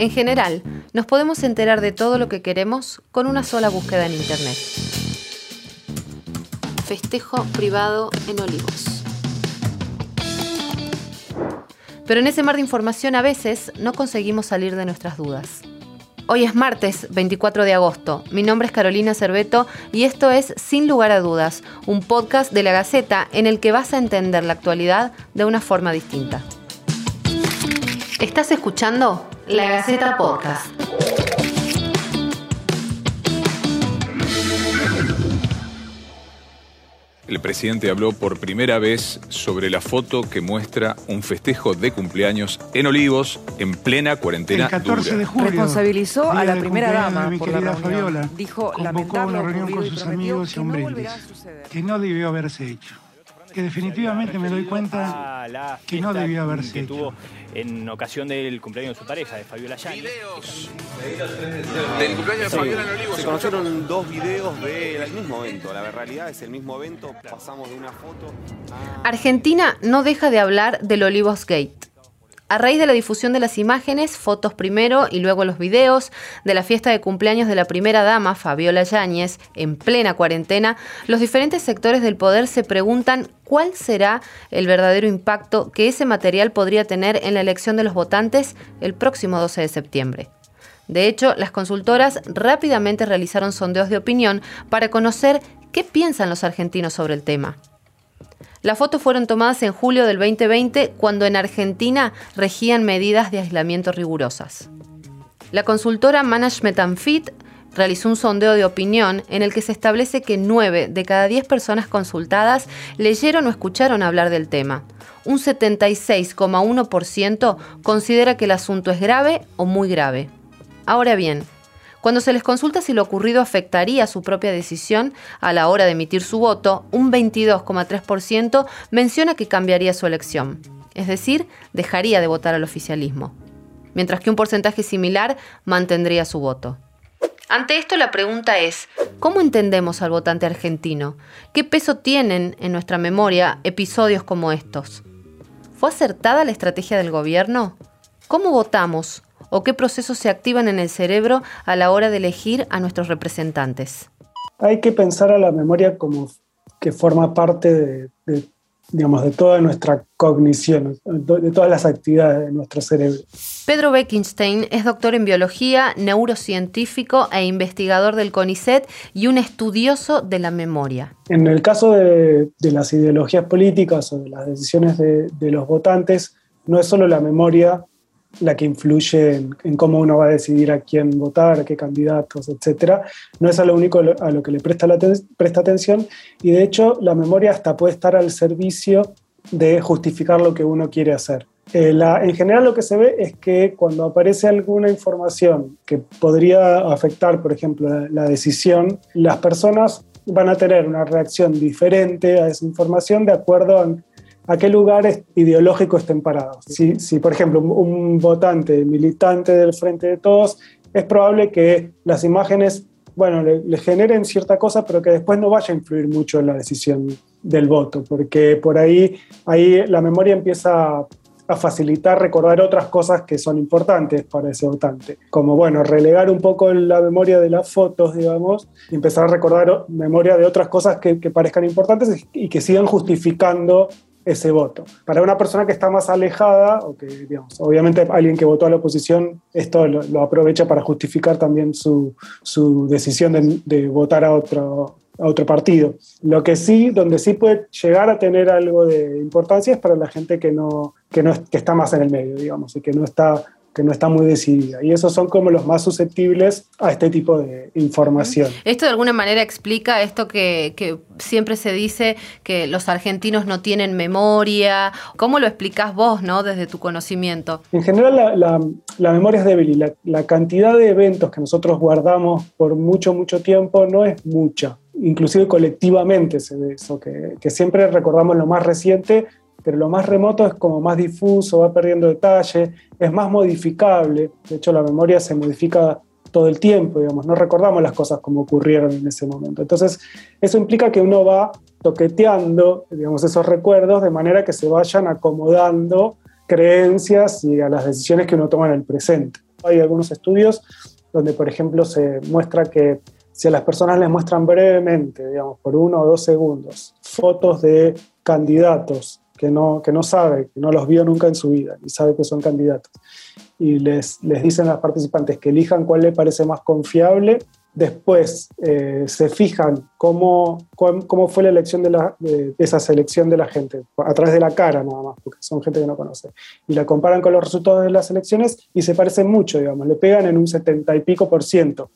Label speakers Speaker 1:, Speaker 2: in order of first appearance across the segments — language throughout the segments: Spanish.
Speaker 1: En general, nos podemos enterar de todo lo que queremos con una sola búsqueda en Internet. Festejo privado en Olivos. Pero en ese mar de información a veces no conseguimos salir de nuestras dudas. Hoy es martes 24 de agosto. Mi nombre es Carolina Cerveto y esto es Sin lugar a dudas, un podcast de la Gaceta en el que vas a entender la actualidad de una forma distinta. ¿Estás escuchando? La Gaceta Podcast.
Speaker 2: El presidente habló por primera vez sobre la foto que muestra un festejo de cumpleaños en Olivos en plena cuarentena
Speaker 3: El 14
Speaker 2: dura.
Speaker 3: de julio.
Speaker 4: Responsabilizó a la primera dama
Speaker 3: de mi
Speaker 4: por la.
Speaker 3: Fabiola.
Speaker 4: Dijo
Speaker 3: Convocó una reunión con sus amigos y un
Speaker 4: no.
Speaker 3: Que no debió haberse hecho. Que definitivamente me doy cuenta que no debió haberse
Speaker 5: que tuvo en ocasión del cumpleaños de su pareja, de Fabiola Yáñez.
Speaker 2: Del cumpleaños de Fabiola en Olivos.
Speaker 6: Se conocieron dos videos del mismo evento. La realidad es el mismo evento. Pasamos de una foto a...
Speaker 1: Argentina no deja de hablar del Olivos Gate. A raíz de la difusión de las imágenes, fotos primero y luego los videos de la fiesta de cumpleaños de la primera dama, Fabiola Yáñez, en plena cuarentena, los diferentes sectores del poder se preguntan cuál será el verdadero impacto que ese material podría tener en la elección de los votantes el próximo 12 de septiembre. De hecho, las consultoras rápidamente realizaron sondeos de opinión para conocer qué piensan los argentinos sobre el tema. Las fotos fueron tomadas en julio del 2020, cuando en Argentina regían medidas de aislamiento rigurosas. La consultora Management Fit realizó un sondeo de opinión en el que se establece que 9 de cada 10 personas consultadas leyeron o escucharon hablar del tema. Un 76,1% considera que el asunto es grave o muy grave. Ahora bien, cuando se les consulta si lo ocurrido afectaría su propia decisión a la hora de emitir su voto, un 22,3% menciona que cambiaría su elección, es decir, dejaría de votar al oficialismo, mientras que un porcentaje similar mantendría su voto. Ante esto la pregunta es, ¿cómo entendemos al votante argentino? ¿Qué peso tienen en nuestra memoria episodios como estos? ¿Fue acertada la estrategia del gobierno? ¿Cómo votamos? ¿O qué procesos se activan en el cerebro a la hora de elegir a nuestros representantes?
Speaker 7: hay que pensar a la memoria como que forma parte de, de, digamos, de toda nuestra cognición, de todas las actividades de nuestro cerebro.
Speaker 1: Pedro Beckenstein es doctor en biología, neurocientífico e investigador del CONICET y un estudioso de la memoria.
Speaker 7: En el caso de, de las ideologías políticas o de las decisiones de, de, los votantes, no es solo la memoria la que influye en, cómo uno va a decidir a quién votar, qué candidatos, etc. No es a lo único a lo que le presta, presta atención y de hecho la memoria hasta puede estar al servicio de justificar lo que uno quiere hacer. Eh, en general lo que se ve es que cuando aparece alguna información que podría afectar, por ejemplo, la, la decisión, las personas van a tener una reacción diferente a esa información de acuerdo a a qué lugares ideológicos estén parados. Si, si, por ejemplo, un, votante militante del Frente de Todos, es probable que las imágenes, bueno, le, generen cierta cosa, pero que después no vaya a influir mucho en la decisión del voto, porque por ahí, ahí la memoria empieza a facilitar recordar otras cosas que son importantes para ese votante, como bueno, relegar un poco la memoria de las fotos, digamos, y empezar a recordar memoria de otras cosas que parezcan importantes y que sigan justificando ese voto. Para una persona que está más alejada, o que, digamos, obviamente alguien que votó a la oposición, esto lo, aprovecha para justificar también su, su decisión de, de, votar a otro, a otro partido. Lo que sí, donde sí puede llegar a tener algo de importancia es para la gente que, no, que, no, que está más en el medio, digamos, y que no está que no está muy decidida. Y esos son como los más susceptibles a este tipo de información.
Speaker 1: Esto de alguna manera explica esto que, que siempre se dice que los argentinos no tienen memoria. ¿Cómo lo explicás vos, no, desde tu conocimiento?
Speaker 7: En general la, la, la memoria es débil y la, la cantidad de eventos que nosotros guardamos por mucho, mucho tiempo no es mucha. Inclusive colectivamente se ve eso, que, que siempre recordamos lo más reciente pero lo más remoto es como más difuso, va perdiendo detalle, es más modificable, de hecho la memoria se modifica todo el tiempo, digamos, no recordamos las cosas como ocurrieron en ese momento. Entonces, eso implica que uno va toqueteando, digamos, esos recuerdos de manera que se vayan acomodando creencias y a las decisiones que uno toma en el presente. Hay algunos estudios donde, por ejemplo, se muestra que si a las personas les muestran brevemente, digamos, por uno o dos segundos, fotos de candidatos que no, que no sabe, que no los vio nunca en su vida y sabe que son candidatos, y les, les dicen a los participantes que elijan cuál le parece más confiable, Después eh, se fijan cómo, cómo, fue la elección de, la, de, esa selección de la gente, a través de la cara nada más, porque son gente que no conoce. Y la comparan con los resultados de las elecciones y se parecen mucho, digamos, le pegan en un setenta y pico por ciento.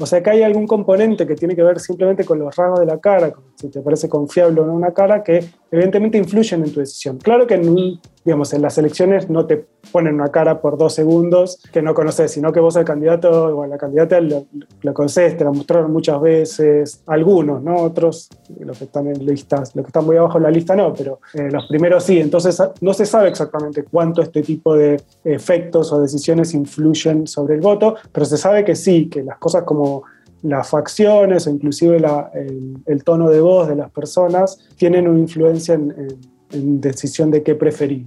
Speaker 7: O sea que hay algún componente que tiene que ver simplemente con los rasgos de la cara, si te parece confiable o no una cara, que evidentemente influyen en tu decisión. Claro que en, digamos, en las elecciones no te ponen una cara por dos segundos que no conoces, sino que vos al candidato o a la candidata lo, lo conoces, te la mostraron muchas veces, algunos, ¿no? Otros, los que están en listas, los que están muy abajo en la lista no, pero eh, los primeros sí. Entonces no se sabe exactamente cuánto este tipo de efectos o decisiones influyen sobre el voto, pero se sabe que sí, que las cosas como las facciones o inclusive el, tono de voz de las personas tienen una influencia en, en, decisión de qué preferir.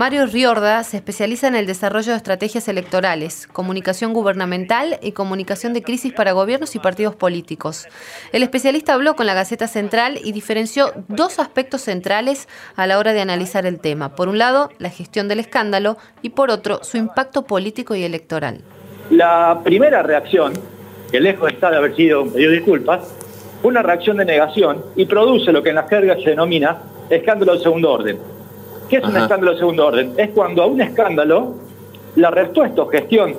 Speaker 1: Mario Riorda se especializa en el desarrollo de estrategias electorales, comunicación gubernamental y comunicación de crisis para gobiernos y partidos políticos. El especialista habló con la Gaceta Central y diferenció dos aspectos centrales a la hora de analizar el tema. Por un lado, la gestión del escándalo y por otro, su impacto político y electoral.
Speaker 4: La primera reacción, que lejos está de haber sido un pedido de disculpas, fue una reacción de negación y produce lo que en la jerga se denomina escándalo de segundo orden. ¿Qué es Ajá. un escándalo de segundo orden? Es cuando a un escándalo, la respuesta o gestión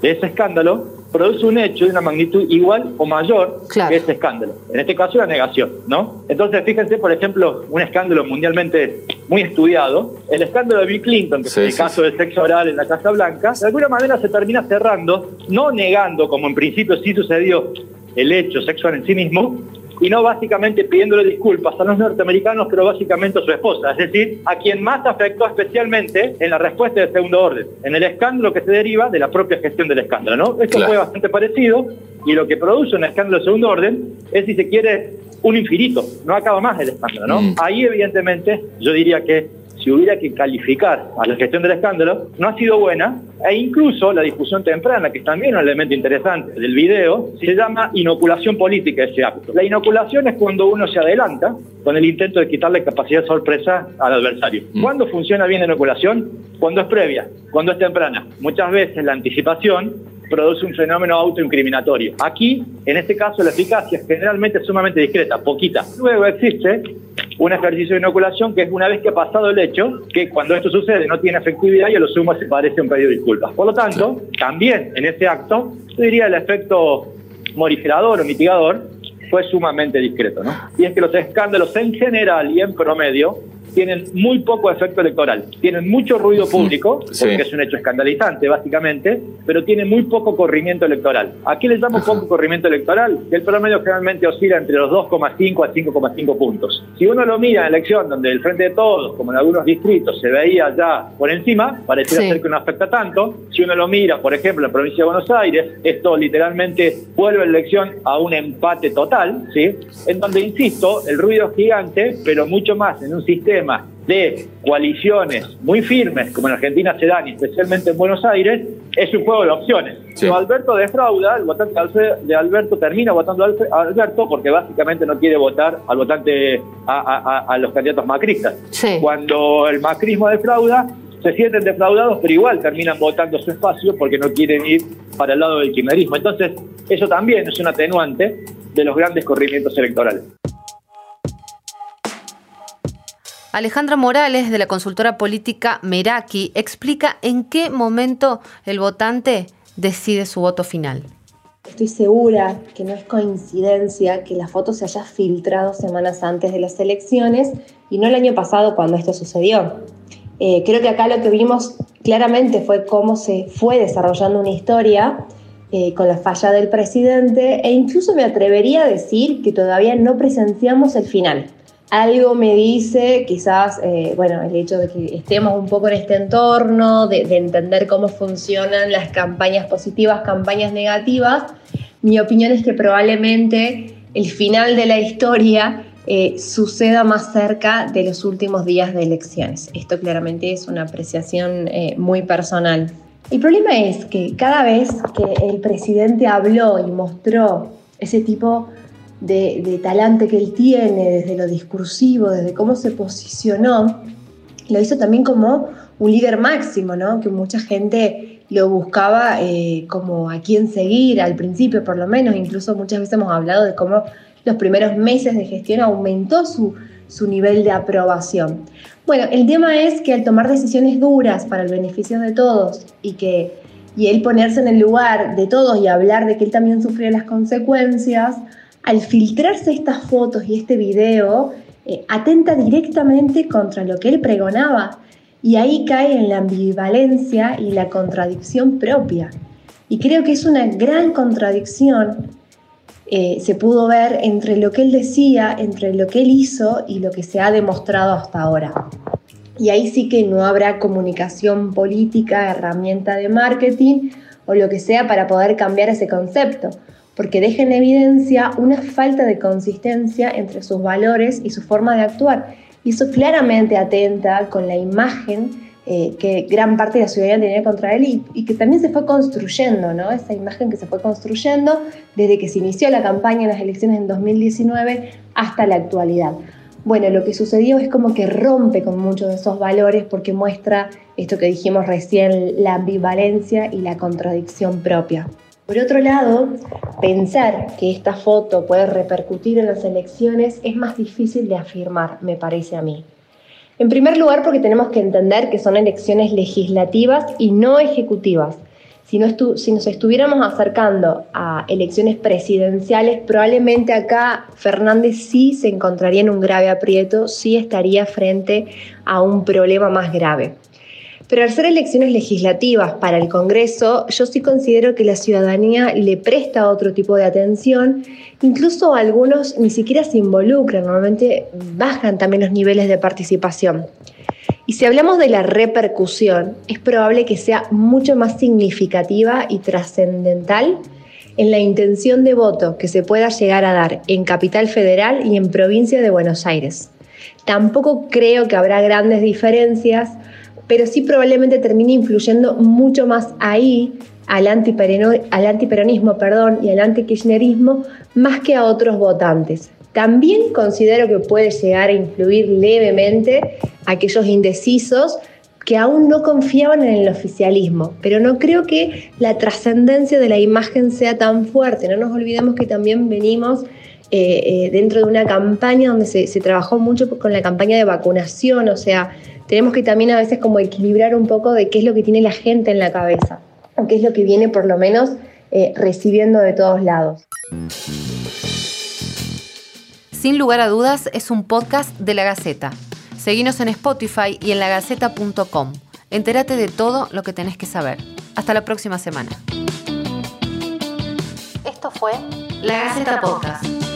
Speaker 4: de ese escándalo produce un hecho de una magnitud igual o mayor claro. que ese escándalo. En este caso, la negación, ¿no? Entonces, fíjense, por ejemplo, un escándalo mundialmente muy estudiado, el escándalo de Bill Clinton, que sí, es el caso sí. del sexo oral en la Casa Blanca, de alguna manera se termina cerrando, no negando, como en principio sí sucedió, el hecho sexual en sí mismo, y no básicamente pidiéndole disculpas a los norteamericanos, pero básicamente a su esposa, es decir, a quien más afectó especialmente en la respuesta de segundo orden, en el escándalo que se deriva de la propia gestión del escándalo, ¿no? Esto claro. fue bastante parecido y lo que produce un escándalo de segundo orden es, si se quiere, un infinito, no acaba más el escándalo, ¿no? Mm. Ahí, evidentemente, yo diría que si hubiera que calificar a la gestión del escándalo, no ha sido buena, e incluso la discusión temprana, que es también un elemento interesante del video, se llama inoculación política ese acto. La inoculación es cuando uno se adelanta con el intento de quitarle capacidad de sorpresa al adversario. Mm. ¿Cuándo funciona bien la inoculación? Cuando es previa, cuando es temprana. Muchas veces la anticipación produce un fenómeno autoincriminatorio. Aquí, en este caso, la eficacia es generalmente sumamente discreta, poquita. Luego existe un ejercicio de inoculación que es una vez que ha pasado el hecho, que cuando esto sucede no tiene efectividad y a lo sumo se parece un pedido de disculpas. Por lo tanto, también en ese acto, yo diría el efecto morigerador o mitigador fue sumamente discreto, ¿no? Y es que los escándalos en general y en promedio tienen muy poco efecto electoral. Tienen mucho ruido público, sí. porque es un hecho escandalizante, básicamente, pero tienen muy poco corrimiento electoral. ¿A qué le llamo poco corrimiento electoral? Que el promedio generalmente oscila entre los 2,5 a 5,5 puntos. Si uno lo mira en la elección, donde el Frente de Todos, como en algunos distritos, se veía ya por encima, pareciera sí. ser que no afecta tanto. Si uno lo mira, por ejemplo, en la provincia de Buenos Aires, esto literalmente vuelve la elección a un empate total, ¿sí? En donde, insisto, el ruido es gigante, pero mucho más en un sistema de coaliciones muy firmes, como en Argentina se dan, y especialmente en Buenos Aires, es un juego de opciones. Sí. Pero Alberto defrauda, el votante de Alberto termina votando a Alberto porque básicamente no quiere votar al votante, a, a, a los candidatos macristas. Sí. Cuando el macrismo defrauda, se sienten defraudados, pero igual terminan votando su espacio porque no quieren ir para el lado del kirchnerismo. Entonces, eso también es un atenuante de los grandes corrimientos electorales.
Speaker 1: Alejandra Morales, de la consultora política Meraki, explica en qué momento el votante decide su voto final.
Speaker 8: Estoy segura que no es coincidencia que la foto se haya filtrado semanas antes de las elecciones y no el año pasado cuando esto sucedió. Eh, creo que acá lo que vimos claramente fue cómo se fue desarrollando una historia eh, con la falla del presidente e incluso me atrevería a decir que todavía no presenciamos el final algo me dice, quizás, eh, bueno, el hecho de que estemos un poco en este entorno, de, de, entender cómo funcionan las campañas positivas, campañas negativas, mi opinión es que probablemente el final de la historia eh, suceda más cerca de los últimos días de elecciones. Esto claramente es una apreciación eh, muy personal. El problema es que cada vez que el presidente habló y mostró ese tipo de, talante que él tiene, desde lo discursivo, desde cómo se posicionó, lo hizo también como un líder máximo, ¿no? Que mucha gente lo buscaba eh, como a quién seguir, al principio por lo menos, incluso muchas veces hemos hablado de cómo los primeros meses de gestión aumentó su, su nivel de aprobación. Bueno, el tema es que al tomar decisiones duras para el beneficio de todos y que y él ponerse en el lugar de todos y hablar de que él también sufría las consecuencias, al filtrarse estas fotos y este video, eh, atenta directamente contra lo que él pregonaba y ahí cae en la ambivalencia y la contradicción propia. Y creo que es una gran contradicción, eh, se pudo ver entre lo que él decía, entre lo que él hizo y lo que se ha demostrado hasta ahora. Y ahí sí que no habrá comunicación política, herramienta de marketing o lo que sea para poder cambiar ese concepto porque deja en evidencia una falta de consistencia entre sus valores y su forma de actuar. Y eso claramente atenta con la imagen eh, que gran parte de la ciudadanía tenía contra él y, que también se fue construyendo, ¿no? Esa imagen que se fue construyendo desde que se inició la campaña en las elecciones en 2019 hasta la actualidad. Bueno, lo que sucedió es como que rompe con muchos de esos valores porque muestra esto que dijimos recién, la ambivalencia y la contradicción propia. Por otro lado, pensar que esta foto puede repercutir en las elecciones es más difícil de afirmar, me parece a mí. En primer lugar, porque tenemos que entender que son elecciones legislativas y no ejecutivas. Si, nos estuviéramos acercando a elecciones presidenciales, probablemente acá Fernández sí se encontraría en un grave aprieto, sí estaría frente a un problema más grave. Pero al ser elecciones legislativas para el Congreso, yo sí considero que la ciudadanía le presta otro tipo de atención, incluso algunos ni siquiera se involucran, normalmente bajan también los niveles de participación. Y si hablamos de la repercusión, es probable que sea mucho más significativa y trascendental en la intención de voto que se pueda llegar a dar en Capital Federal y en provincia de Buenos Aires. Tampoco creo que habrá grandes diferencias pero sí probablemente termine influyendo mucho más ahí al, al antiperonismo perdón, y al antikirchnerismo más que a otros votantes. También considero que puede llegar a influir levemente a aquellos indecisos que aún no confiaban en el oficialismo, pero no creo que la trascendencia de la imagen sea tan fuerte. No nos olvidemos que también venimos eh, dentro de una campaña donde se, se, trabajó mucho con la campaña de vacunación, o sea, tenemos que también a veces como equilibrar un poco de qué es lo que tiene la gente en la cabeza, o qué es lo que viene por lo menos eh, recibiendo de todos lados.
Speaker 1: Sin lugar a dudas, es un podcast de La Gaceta. Seguinos en Spotify y en lagaceta.com. Entérate de todo lo que tenés que saber. Hasta la próxima semana. Esto fue La Gaceta Podcast.